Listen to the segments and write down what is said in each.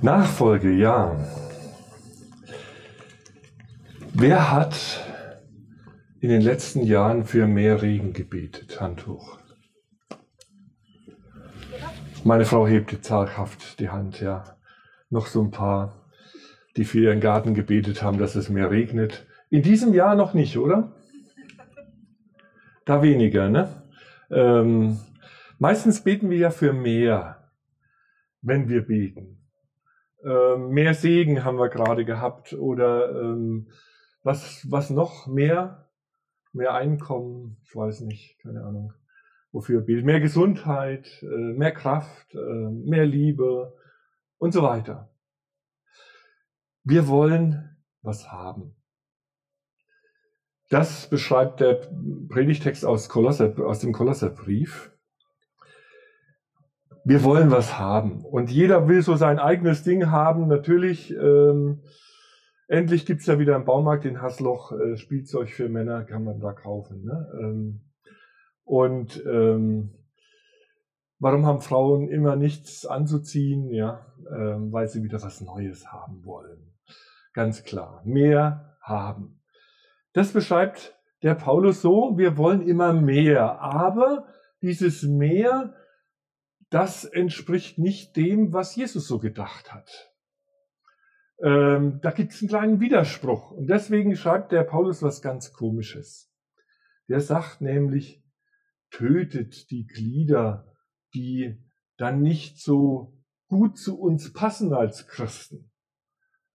Nachfolge, ja. Wer hat in den letzten Jahren für mehr Regen gebetet? Hand hoch. Meine Frau hebt die zaghaft die Hand, ja. Noch so ein paar, die für ihren Garten gebetet haben, dass es mehr regnet. In diesem Jahr noch nicht, oder? Da weniger, ne? Ähm, meistens beten wir ja für mehr, wenn wir beten. Ähm, mehr Segen haben wir gerade gehabt oder ähm, was, was noch mehr? Mehr Einkommen, ich weiß nicht, keine Ahnung, wofür beten. Mehr Gesundheit, äh, mehr Kraft, äh, mehr Liebe und so weiter. Wir wollen was haben. Das beschreibt der Predigtext aus, Kolosser, aus dem Kolosserbrief. Wir wollen was haben. Und jeder will so sein eigenes Ding haben. Natürlich, ähm, endlich gibt's ja wieder im Baumarkt in Hasloch äh, Spielzeug für Männer, kann man da kaufen. Ne? Ähm, und ähm, warum haben Frauen immer nichts anzuziehen? Ja, ähm, weil sie wieder was Neues haben wollen. Ganz klar. Mehr haben. Das beschreibt der Paulus so, wir wollen immer mehr, aber dieses mehr, das entspricht nicht dem, was Jesus so gedacht hat. Ähm, da gibt es einen kleinen Widerspruch und deswegen schreibt der Paulus was ganz Komisches. Der sagt nämlich, tötet die Glieder, die dann nicht so gut zu uns passen als Christen.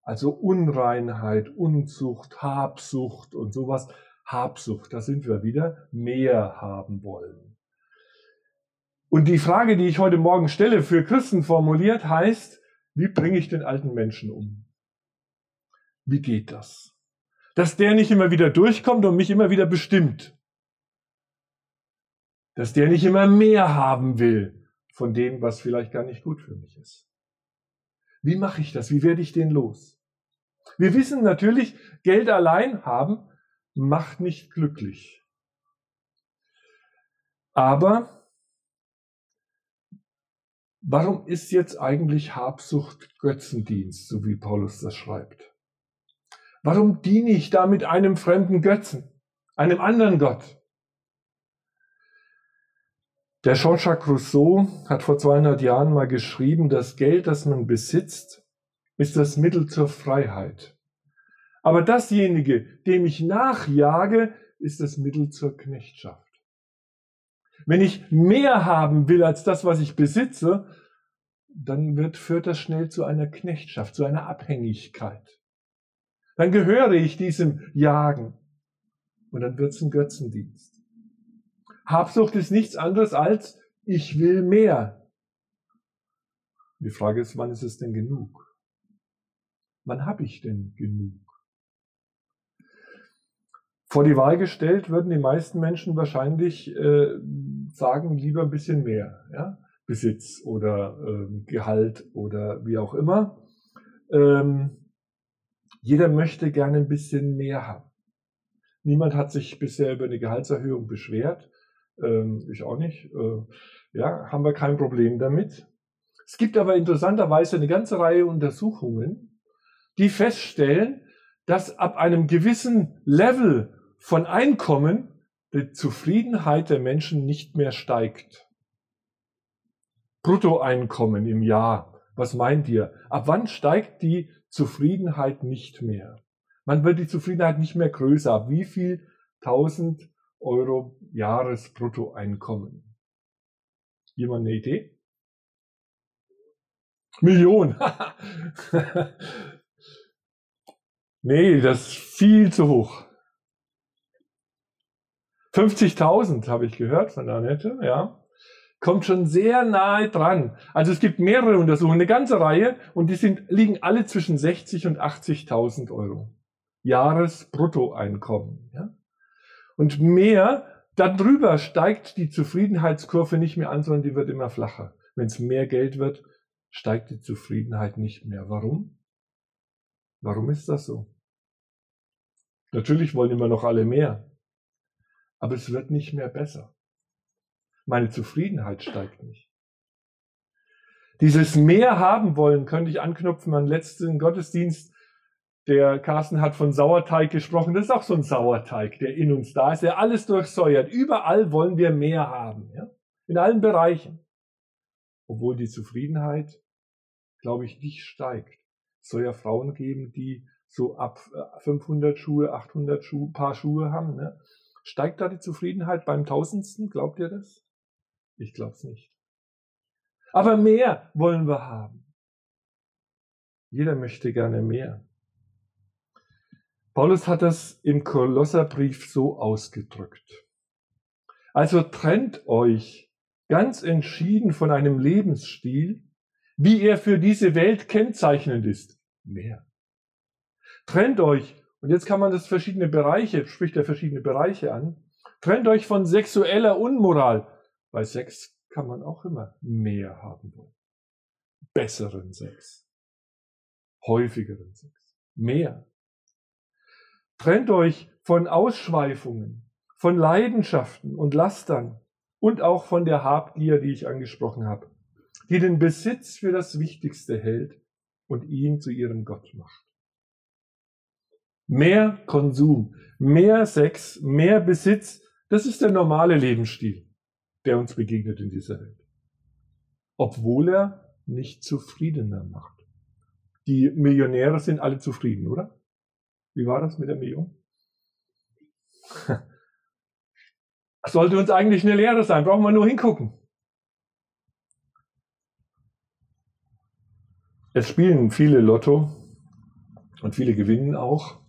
Also Unreinheit, Unzucht, Habsucht und sowas. Habsucht, da sind wir wieder, mehr haben wollen. Und die Frage, die ich heute Morgen stelle, für Christen formuliert, heißt, wie bringe ich den alten Menschen um? Wie geht das? Dass der nicht immer wieder durchkommt und mich immer wieder bestimmt. Dass der nicht immer mehr haben will von dem, was vielleicht gar nicht gut für mich ist. Wie mache ich das? Wie werde ich den los? Wir wissen natürlich, Geld allein haben macht nicht glücklich. Aber warum ist jetzt eigentlich Habsucht Götzendienst, so wie Paulus das schreibt? Warum diene ich damit einem fremden Götzen, einem anderen Gott? Der Jean-Jacques Rousseau hat vor 200 Jahren mal geschrieben, das Geld, das man besitzt, ist das Mittel zur Freiheit. Aber dasjenige, dem ich nachjage, ist das Mittel zur Knechtschaft. Wenn ich mehr haben will als das, was ich besitze, dann wird, führt das schnell zu einer Knechtschaft, zu einer Abhängigkeit. Dann gehöre ich diesem Jagen und dann wird es ein Götzendienst. Habsucht ist nichts anderes als, ich will mehr. Die Frage ist, wann ist es denn genug? Wann habe ich denn genug? Vor die Wahl gestellt würden die meisten Menschen wahrscheinlich äh, sagen, lieber ein bisschen mehr. Ja? Besitz oder ähm, Gehalt oder wie auch immer. Ähm, jeder möchte gerne ein bisschen mehr haben. Niemand hat sich bisher über eine Gehaltserhöhung beschwert. Ähm, ich auch nicht. Äh, ja, haben wir kein Problem damit. Es gibt aber interessanterweise eine ganze Reihe Untersuchungen, die feststellen, dass ab einem gewissen Level von Einkommen die Zufriedenheit der Menschen nicht mehr steigt. Bruttoeinkommen im Jahr. Was meint ihr? Ab wann steigt die Zufriedenheit nicht mehr? Wann wird die Zufriedenheit nicht mehr größer? Wie viel tausend Euro Jahresbruttoeinkommen? Jemand eine Idee? Million. Nee, das ist viel zu hoch. 50.000 habe ich gehört von Annette, ja. Kommt schon sehr nahe dran. Also es gibt mehrere Untersuchungen, eine ganze Reihe, und die sind, liegen alle zwischen 60 und 80.000 Euro. Jahresbruttoeinkommen, ja. Und mehr, darüber steigt die Zufriedenheitskurve nicht mehr an, sondern die wird immer flacher. Wenn es mehr Geld wird, steigt die Zufriedenheit nicht mehr. Warum? Warum ist das so? Natürlich wollen immer noch alle mehr. Aber es wird nicht mehr besser. Meine Zufriedenheit steigt nicht. Dieses mehr haben wollen, könnte ich anknüpfen an letzten Gottesdienst. Der Carsten hat von Sauerteig gesprochen. Das ist auch so ein Sauerteig, der in uns da ist, der alles durchsäuert. Überall wollen wir mehr haben. Ja? In allen Bereichen. Obwohl die Zufriedenheit, glaube ich, nicht steigt. Es soll ja Frauen geben, die so ab 500 äh, Schuhe, 800 Schuhe, Paar Schuhe haben. Ne? Steigt da die Zufriedenheit beim Tausendsten? Glaubt ihr das? Ich glaube es nicht. Aber mehr wollen wir haben. Jeder möchte gerne mehr. Paulus hat das im Kolosserbrief so ausgedrückt. Also trennt euch ganz entschieden von einem Lebensstil, wie er für diese Welt kennzeichnend ist. Mehr. Trennt euch, und jetzt kann man das verschiedene Bereiche, spricht er verschiedene Bereiche an, trennt euch von sexueller Unmoral. Bei Sex kann man auch immer mehr haben wollen. Besseren Sex. Häufigeren Sex. Mehr. Trennt euch von Ausschweifungen, von Leidenschaften und Lastern und auch von der Habgier, die ich angesprochen habe, die den Besitz für das Wichtigste hält und ihn zu ihrem Gott macht. Mehr Konsum, mehr Sex, mehr Besitz, das ist der normale Lebensstil der uns begegnet in dieser Welt. Obwohl er nicht zufriedener macht. Die Millionäre sind alle zufrieden, oder? Wie war das mit der Million? Sollte uns eigentlich eine Lehre sein, brauchen wir nur hingucken. Es spielen viele Lotto und viele gewinnen auch.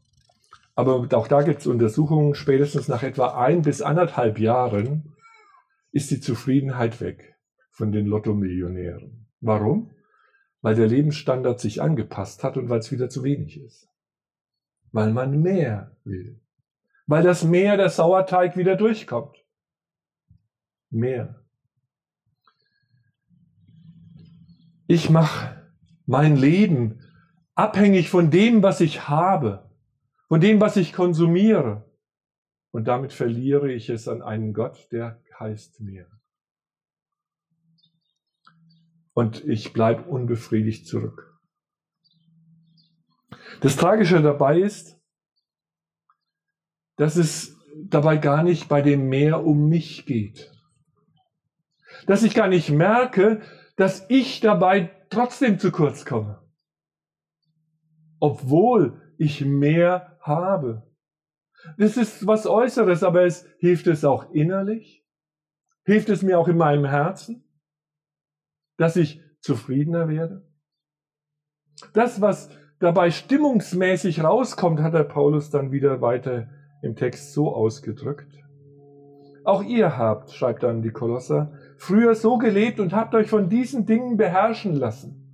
Aber auch da gibt es Untersuchungen, spätestens nach etwa ein bis anderthalb Jahren ist die Zufriedenheit weg von den Lotto-Millionären. Warum? Weil der Lebensstandard sich angepasst hat und weil es wieder zu wenig ist. Weil man mehr will. Weil das Mehr der Sauerteig wieder durchkommt. Mehr. Ich mache mein Leben abhängig von dem, was ich habe, von dem, was ich konsumiere. Und damit verliere ich es an einen Gott, der heißt mehr. Und ich bleibe unbefriedigt zurück. Das Tragische dabei ist, dass es dabei gar nicht bei dem Meer um mich geht. Dass ich gar nicht merke, dass ich dabei trotzdem zu kurz komme. Obwohl ich mehr habe. Das ist was Äußeres, aber es hilft es auch innerlich. Hilft es mir auch in meinem Herzen, dass ich zufriedener werde? Das, was dabei stimmungsmäßig rauskommt, hat der Paulus dann wieder weiter im Text so ausgedrückt. Auch ihr habt, schreibt dann die Kolosser, früher so gelebt und habt euch von diesen Dingen beherrschen lassen.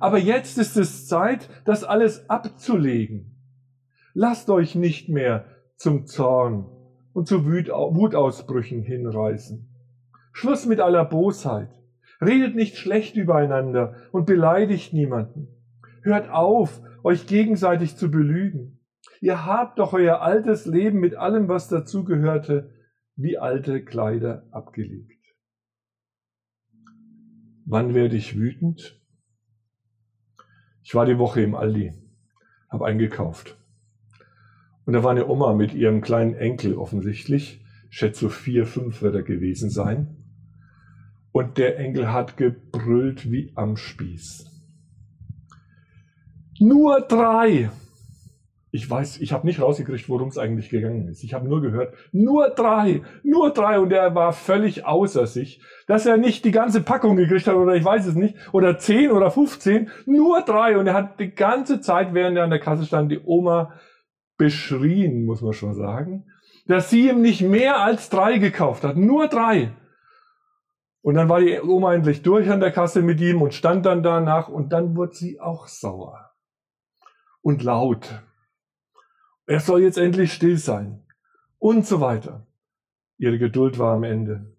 Aber jetzt ist es Zeit, das alles abzulegen. Lasst euch nicht mehr zum Zorn und zu Wutausbrüchen hinreißen. Schluss mit aller Bosheit. Redet nicht schlecht übereinander und beleidigt niemanden. Hört auf, euch gegenseitig zu belügen. Ihr habt doch euer altes Leben mit allem, was dazugehörte, wie alte Kleider abgelegt. Wann werde ich wütend? Ich war die Woche im Aldi, habe eingekauft. Und da war eine Oma mit ihrem kleinen Enkel offensichtlich, schätze so vier, fünf wird er gewesen sein. Und der Enkel hat gebrüllt wie am Spieß. Nur drei. Ich weiß, ich habe nicht rausgekriegt, worum es eigentlich gegangen ist. Ich habe nur gehört, nur drei, nur drei. Und er war völlig außer sich, dass er nicht die ganze Packung gekriegt hat oder ich weiß es nicht, oder zehn oder 15, nur drei. Und er hat die ganze Zeit, während er an der Kasse stand, die Oma beschrien, muss man schon sagen, dass sie ihm nicht mehr als drei gekauft hat, nur drei. Und dann war die Oma endlich durch an der Kasse mit ihm und stand dann danach und dann wurde sie auch sauer und laut. Er soll jetzt endlich still sein und so weiter. Ihre Geduld war am Ende.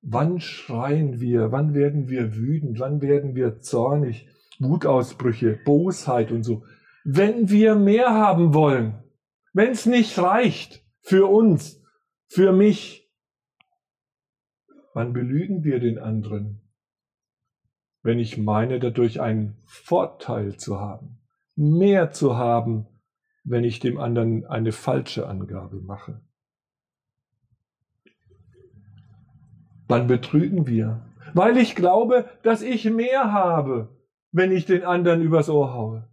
Wann schreien wir? Wann werden wir wütend? Wann werden wir zornig? Wutausbrüche, Bosheit und so wenn wir mehr haben wollen, wenn es nicht reicht für uns, für mich, wann belügen wir den anderen wenn ich meine, dadurch einen Vorteil zu haben, mehr zu haben, wenn ich dem anderen eine falsche Angabe mache. Wann betrügen wir? Weil ich glaube, dass ich mehr habe, wenn ich den anderen übers Ohr haue.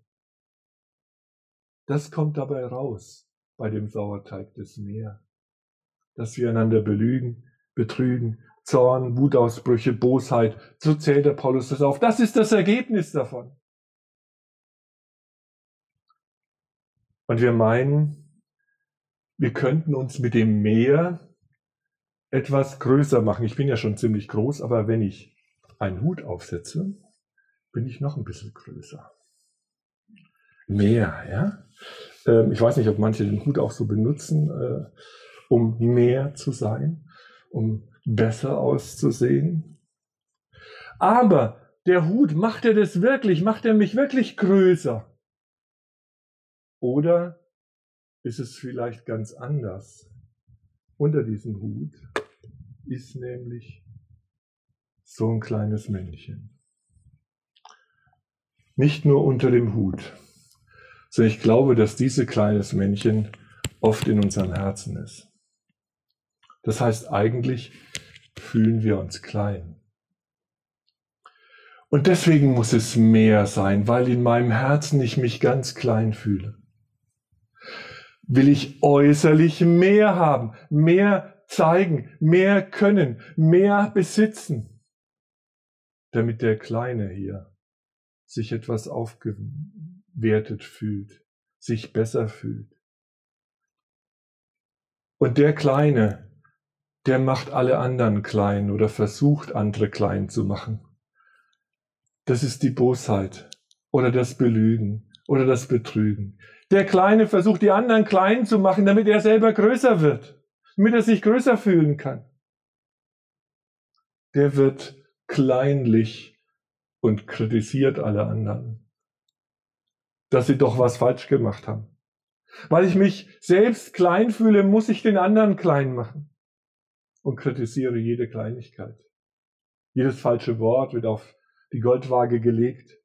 Das kommt dabei raus bei dem Sauerteig des Meer. Dass wir einander belügen, betrügen, Zorn, Wutausbrüche, Bosheit. So zählt der Paulus das auf. Das ist das Ergebnis davon. Und wir meinen, wir könnten uns mit dem Meer etwas größer machen. Ich bin ja schon ziemlich groß, aber wenn ich einen Hut aufsetze, bin ich noch ein bisschen größer. Mehr, ja. Ähm, ich weiß nicht, ob manche den Hut auch so benutzen, äh, um mehr zu sein, um besser auszusehen. Aber der Hut, macht er das wirklich? Macht er mich wirklich größer? Oder ist es vielleicht ganz anders? Unter diesem Hut ist nämlich so ein kleines Männchen. Nicht nur unter dem Hut, sondern ich glaube, dass dieses kleines Männchen oft in unserem Herzen ist. Das heißt, eigentlich fühlen wir uns klein. Und deswegen muss es mehr sein, weil in meinem Herzen ich mich ganz klein fühle. Will ich äußerlich mehr haben, mehr zeigen, mehr können, mehr besitzen, damit der Kleine hier sich etwas aufgewertet fühlt, sich besser fühlt. Und der Kleine, der macht alle anderen klein oder versucht andere klein zu machen. Das ist die Bosheit oder das Belügen oder das Betrügen. Der Kleine versucht die anderen klein zu machen, damit er selber größer wird, damit er sich größer fühlen kann. Der wird kleinlich und kritisiert alle anderen, dass sie doch was falsch gemacht haben. Weil ich mich selbst klein fühle, muss ich den anderen klein machen und kritisiere jede Kleinigkeit. Jedes falsche Wort wird auf die Goldwaage gelegt.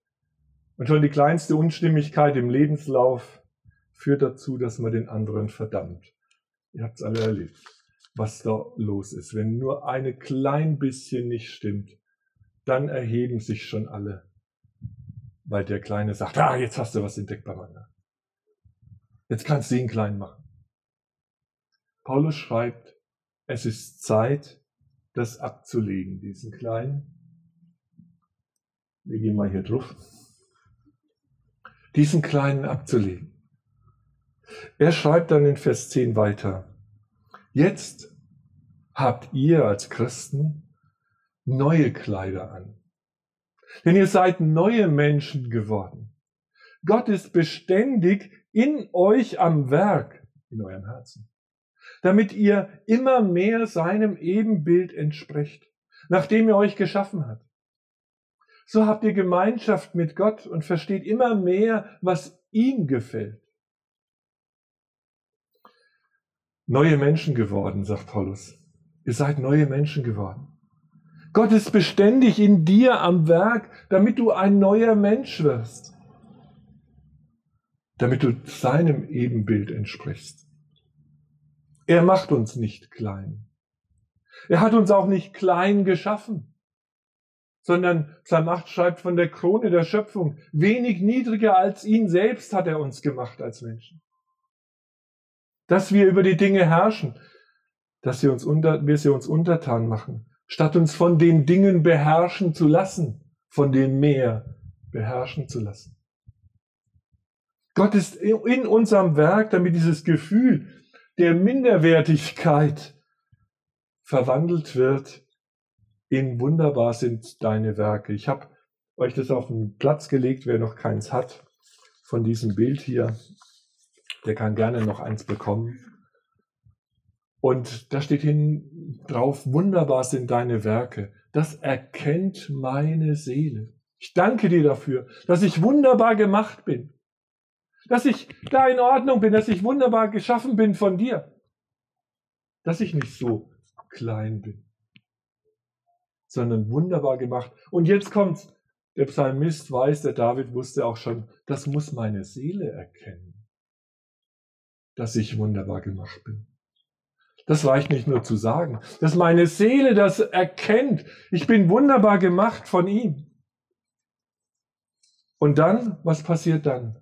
Und schon die kleinste Unstimmigkeit im Lebenslauf führt dazu, dass man den anderen verdammt. Ihr habt es alle erlebt, was da los ist. Wenn nur eine klein bisschen nicht stimmt, dann erheben sich schon alle, weil der Kleine sagt, ah, jetzt hast du was entdeckt beim anderen. Jetzt kannst du ihn klein machen. Paulus schreibt, es ist Zeit, das abzulegen, diesen kleinen. Wir gehen mal hier drauf. Diesen kleinen abzulegen. Er schreibt dann in Vers 10 weiter. Jetzt habt ihr als Christen neue Kleider an. Denn ihr seid neue Menschen geworden. Gott ist beständig in euch am Werk, in eurem Herzen damit ihr immer mehr seinem Ebenbild entsprecht, nachdem er euch geschaffen hat. So habt ihr Gemeinschaft mit Gott und versteht immer mehr, was ihm gefällt. Neue Menschen geworden, sagt Paulus. Ihr seid neue Menschen geworden. Gott ist beständig in dir am Werk, damit du ein neuer Mensch wirst. Damit du seinem Ebenbild entsprichst. Er macht uns nicht klein. Er hat uns auch nicht klein geschaffen, sondern Psalm 8 schreibt von der Krone der Schöpfung, wenig niedriger als ihn selbst hat er uns gemacht als Menschen. Dass wir über die Dinge herrschen, dass wir, uns unter, wir sie uns untertan machen, statt uns von den Dingen beherrschen zu lassen, von dem Meer beherrschen zu lassen. Gott ist in unserem Werk, damit dieses Gefühl, der Minderwertigkeit verwandelt wird in wunderbar sind deine Werke. Ich habe euch das auf den Platz gelegt, wer noch keins hat von diesem Bild hier, der kann gerne noch eins bekommen. Und da steht hin drauf, wunderbar sind deine Werke. Das erkennt meine Seele. Ich danke dir dafür, dass ich wunderbar gemacht bin dass ich da in Ordnung bin, dass ich wunderbar geschaffen bin von dir, dass ich nicht so klein bin, sondern wunderbar gemacht. Und jetzt kommt's. Der Psalmist weiß, der David wusste auch schon, das muss meine Seele erkennen, dass ich wunderbar gemacht bin. Das reicht nicht nur zu sagen, dass meine Seele das erkennt. Ich bin wunderbar gemacht von ihm. Und dann, was passiert dann?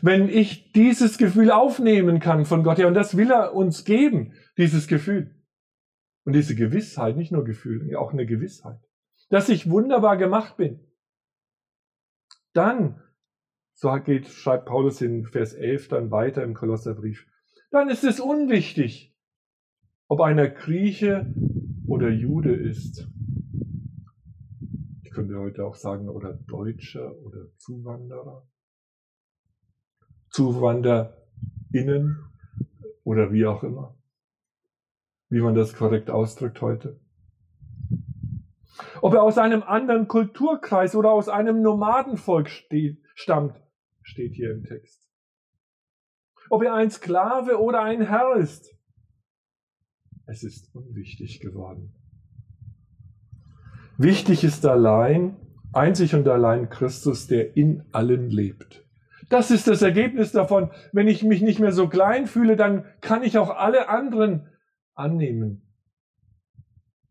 Wenn ich dieses Gefühl aufnehmen kann von Gott, ja, und das will er uns geben, dieses Gefühl. Und diese Gewissheit, nicht nur Gefühl, auch eine Gewissheit, dass ich wunderbar gemacht bin. Dann, so geht, schreibt Paulus in Vers 11 dann weiter im Kolosserbrief, dann ist es unwichtig, ob einer Grieche oder Jude ist. Ich könnte heute auch sagen, oder Deutscher oder Zuwanderer. ZuwanderInnen oder wie auch immer. Wie man das korrekt ausdrückt heute. Ob er aus einem anderen Kulturkreis oder aus einem Nomadenvolk steht, stammt, steht hier im Text. Ob er ein Sklave oder ein Herr ist. Es ist unwichtig geworden. Wichtig ist allein, einzig und allein Christus, der in allen lebt. Das ist das Ergebnis davon. Wenn ich mich nicht mehr so klein fühle, dann kann ich auch alle anderen annehmen,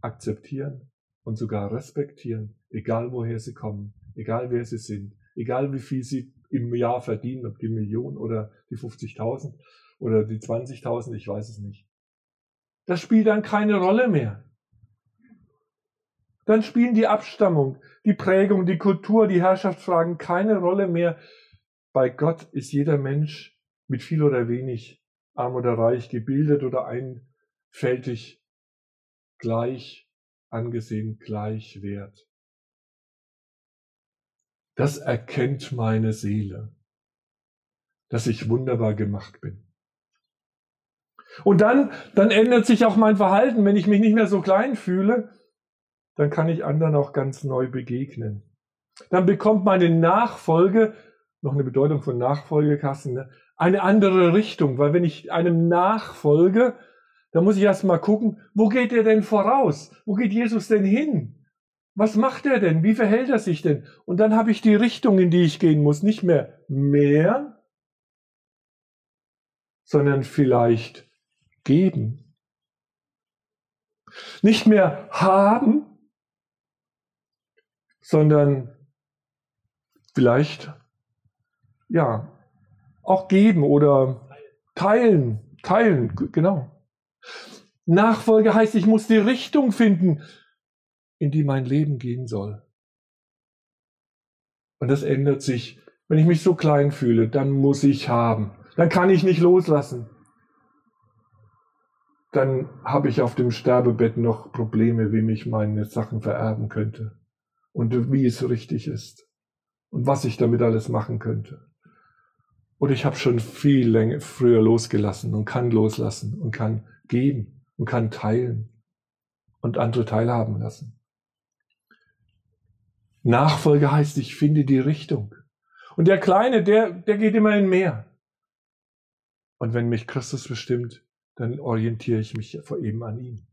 akzeptieren und sogar respektieren, egal woher sie kommen, egal wer sie sind, egal wie viel sie im Jahr verdienen, ob die Million oder die 50.000 oder die 20.000, ich weiß es nicht. Das spielt dann keine Rolle mehr. Dann spielen die Abstammung, die Prägung, die Kultur, die Herrschaftsfragen keine Rolle mehr, bei Gott ist jeder Mensch mit viel oder wenig, arm oder reich, gebildet oder einfältig, gleich angesehen, gleich wert. Das erkennt meine Seele, dass ich wunderbar gemacht bin. Und dann, dann ändert sich auch mein Verhalten. Wenn ich mich nicht mehr so klein fühle, dann kann ich anderen auch ganz neu begegnen. Dann bekommt meine Nachfolge noch eine Bedeutung von Nachfolgekassen, ne? eine andere Richtung, weil wenn ich einem nachfolge, dann muss ich erstmal gucken, wo geht er denn voraus? Wo geht Jesus denn hin? Was macht er denn? Wie verhält er sich denn? Und dann habe ich die Richtung, in die ich gehen muss. Nicht mehr mehr, sondern vielleicht geben. Nicht mehr haben, sondern vielleicht ja, auch geben oder teilen, teilen, genau. Nachfolge heißt, ich muss die Richtung finden, in die mein Leben gehen soll. Und das ändert sich. Wenn ich mich so klein fühle, dann muss ich haben. Dann kann ich nicht loslassen. Dann habe ich auf dem Sterbebett noch Probleme, wem ich meine Sachen vererben könnte. Und wie es richtig ist. Und was ich damit alles machen könnte. Oder ich habe schon viel länger, früher losgelassen und kann loslassen und kann geben und kann teilen und andere teilhaben lassen. Nachfolge heißt, ich finde die Richtung. Und der Kleine, der, der geht immer in mehr. Und wenn mich Christus bestimmt, dann orientiere ich mich vor eben an ihm.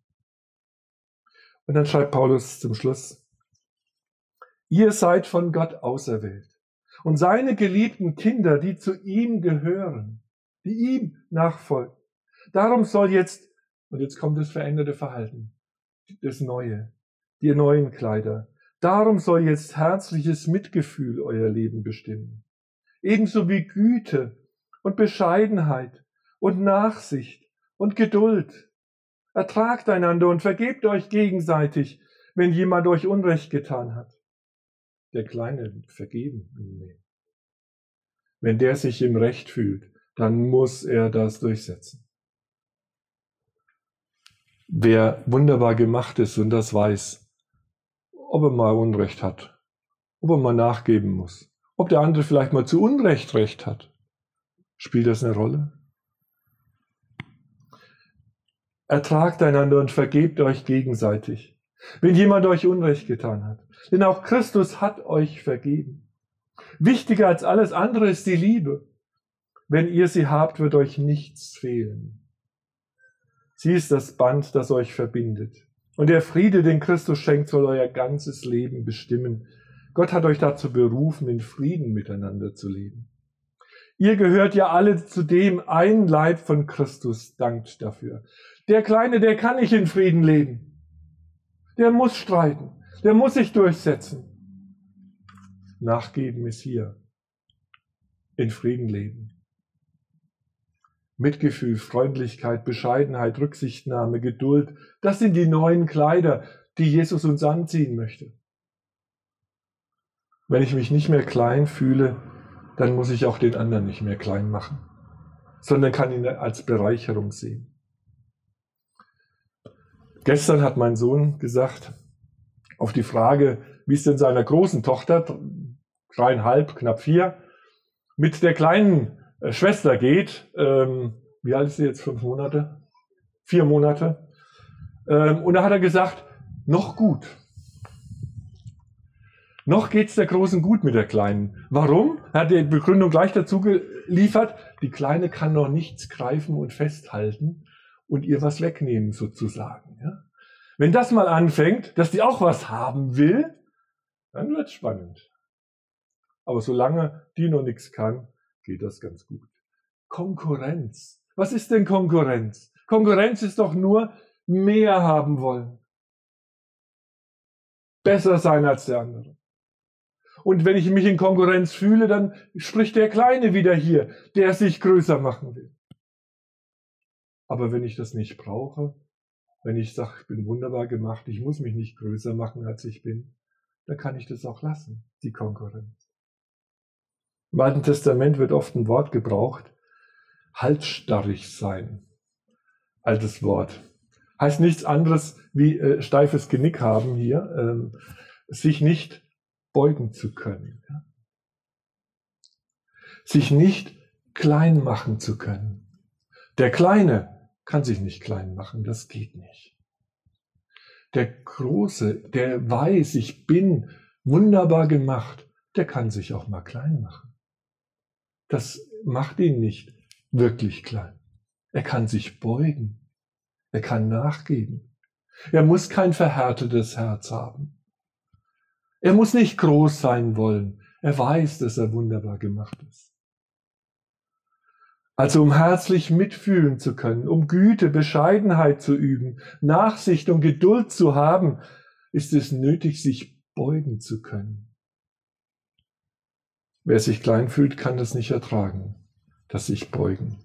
Und dann schreibt Paulus zum Schluss, ihr seid von Gott auserwählt und seine geliebten Kinder, die zu ihm gehören, die ihm nachfolgen. Darum soll jetzt, und jetzt kommt das veränderte Verhalten, das Neue, die neuen Kleider. Darum soll jetzt herzliches Mitgefühl euer Leben bestimmen. Ebenso wie Güte und Bescheidenheit und Nachsicht und Geduld. Ertragt einander und vergebt euch gegenseitig, wenn jemand euch Unrecht getan hat der Kleine vergeben. Wenn der sich im Recht fühlt, dann muss er das durchsetzen. Wer wunderbar gemacht ist und das weiß, ob er mal Unrecht hat, ob er mal nachgeben muss, ob der andere vielleicht mal zu Unrecht recht hat, spielt das eine Rolle? Ertragt einander und vergebt euch gegenseitig. Wenn jemand euch Unrecht getan hat. Denn auch Christus hat euch vergeben. Wichtiger als alles andere ist die Liebe. Wenn ihr sie habt, wird euch nichts fehlen. Sie ist das Band, das euch verbindet. Und der Friede, den Christus schenkt, soll euer ganzes Leben bestimmen. Gott hat euch dazu berufen, in Frieden miteinander zu leben. Ihr gehört ja alle zu dem ein Leib von Christus, dankt dafür. Der Kleine, der kann nicht in Frieden leben. Der muss streiten. Der muss sich durchsetzen. Nachgeben ist hier. In Frieden leben. Mitgefühl, Freundlichkeit, Bescheidenheit, Rücksichtnahme, Geduld, das sind die neuen Kleider, die Jesus uns anziehen möchte. Wenn ich mich nicht mehr klein fühle, dann muss ich auch den anderen nicht mehr klein machen, sondern kann ihn als Bereicherung sehen. Gestern hat mein Sohn gesagt, auf die Frage, wie es denn seiner großen Tochter, dreieinhalb, knapp vier, mit der kleinen Schwester geht, ähm, wie alt ist sie jetzt? Fünf Monate? Vier Monate? Ähm, und da hat er gesagt, noch gut. Noch geht's der Großen gut mit der Kleinen. Warum? Er hat die Begründung gleich dazu geliefert. Die Kleine kann noch nichts greifen und festhalten und ihr was wegnehmen sozusagen. Ja? Wenn das mal anfängt, dass die auch was haben will, dann wird's spannend. Aber solange die noch nichts kann, geht das ganz gut. Konkurrenz. Was ist denn Konkurrenz? Konkurrenz ist doch nur mehr haben wollen. Besser sein als der andere. Und wenn ich mich in Konkurrenz fühle, dann spricht der Kleine wieder hier, der sich größer machen will. Aber wenn ich das nicht brauche, wenn ich sage, ich bin wunderbar gemacht, ich muss mich nicht größer machen, als ich bin, dann kann ich das auch lassen, die Konkurrenz. Im Alten Testament wird oft ein Wort gebraucht, halsstarrig sein. Altes Wort. Heißt nichts anderes wie äh, steifes Genick haben hier, ähm, sich nicht beugen zu können. Ja? Sich nicht klein machen zu können. Der Kleine kann sich nicht klein machen, das geht nicht. Der Große, der weiß, ich bin wunderbar gemacht, der kann sich auch mal klein machen. Das macht ihn nicht wirklich klein. Er kann sich beugen. Er kann nachgeben. Er muss kein verhärtetes Herz haben. Er muss nicht groß sein wollen. Er weiß, dass er wunderbar gemacht ist. Also um herzlich mitfühlen zu können, um Güte, Bescheidenheit zu üben, Nachsicht und Geduld zu haben, ist es nötig, sich beugen zu können. Wer sich klein fühlt, kann das nicht ertragen, das sich beugen.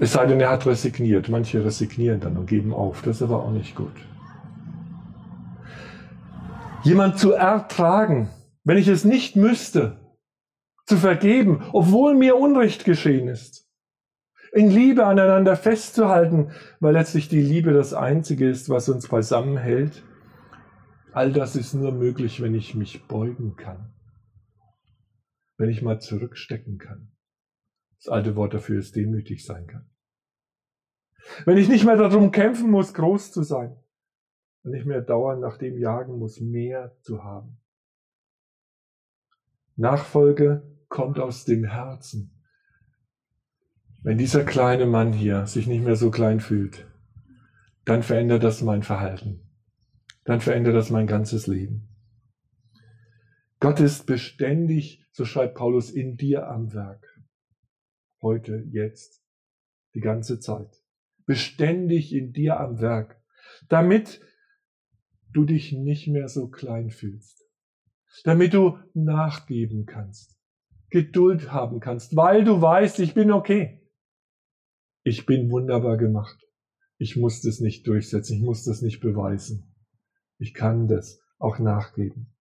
Es sei denn, er hat resigniert. Manche resignieren dann und geben auf. Das ist aber auch nicht gut. Jemand zu ertragen, wenn ich es nicht müsste, zu vergeben, obwohl mir Unrecht geschehen ist. In Liebe aneinander festzuhalten, weil letztlich die Liebe das Einzige ist, was uns beisammenhält. All das ist nur möglich, wenn ich mich beugen kann. Wenn ich mal zurückstecken kann. Das alte Wort dafür ist demütig sein kann. Wenn ich nicht mehr darum kämpfen muss, groß zu sein. Und nicht mehr dauernd nach dem jagen muss, mehr zu haben. Nachfolge kommt aus dem Herzen. Wenn dieser kleine Mann hier sich nicht mehr so klein fühlt, dann verändert das mein Verhalten. Dann verändert das mein ganzes Leben. Gott ist beständig, so schreibt Paulus, in dir am Werk. Heute, jetzt, die ganze Zeit. Beständig in dir am Werk. Damit du dich nicht mehr so klein fühlst. Damit du nachgeben kannst. Geduld haben kannst, weil du weißt, ich bin okay. Ich bin wunderbar gemacht. Ich muss das nicht durchsetzen. Ich muss das nicht beweisen. Ich kann das auch nachgeben.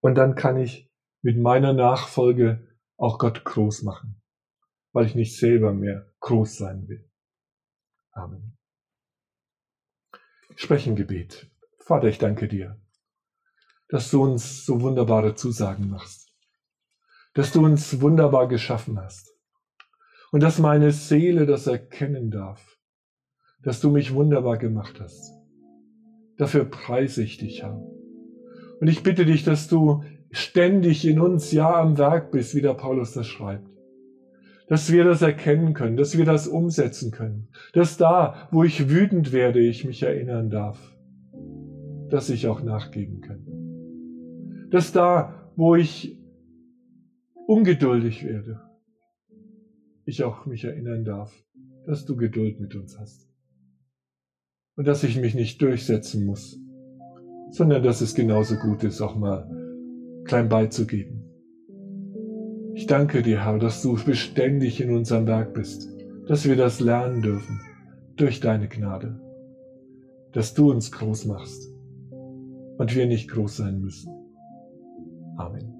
Und dann kann ich mit meiner Nachfolge auch Gott groß machen, weil ich nicht selber mehr groß sein will. Amen. Sprechengebet. Vater, ich danke dir, dass du uns so wunderbare Zusagen machst, dass du uns wunderbar geschaffen hast und dass meine Seele das erkennen darf, dass du mich wunderbar gemacht hast. Dafür preise ich dich, Herr. Und ich bitte dich, dass du ständig in uns ja am Werk bist, wie der Paulus das schreibt. Dass wir das erkennen können, dass wir das umsetzen können. Dass da, wo ich wütend werde, ich mich erinnern darf. dass ich auch nachgeben kann. Dass da, wo ich ungeduldig werde, ich auch mich erinnern darf, dass du Geduld mit uns hast. Und dass ich mich nicht durchsetzen muss, sondern dass es genauso gut ist, auch mal klein beizugeben. Ich danke dir, Herr, dass du beständig in unserem Werk bist, dass wir das lernen dürfen durch deine Gnade, dass du uns groß machst und wir nicht groß sein müssen. Amen.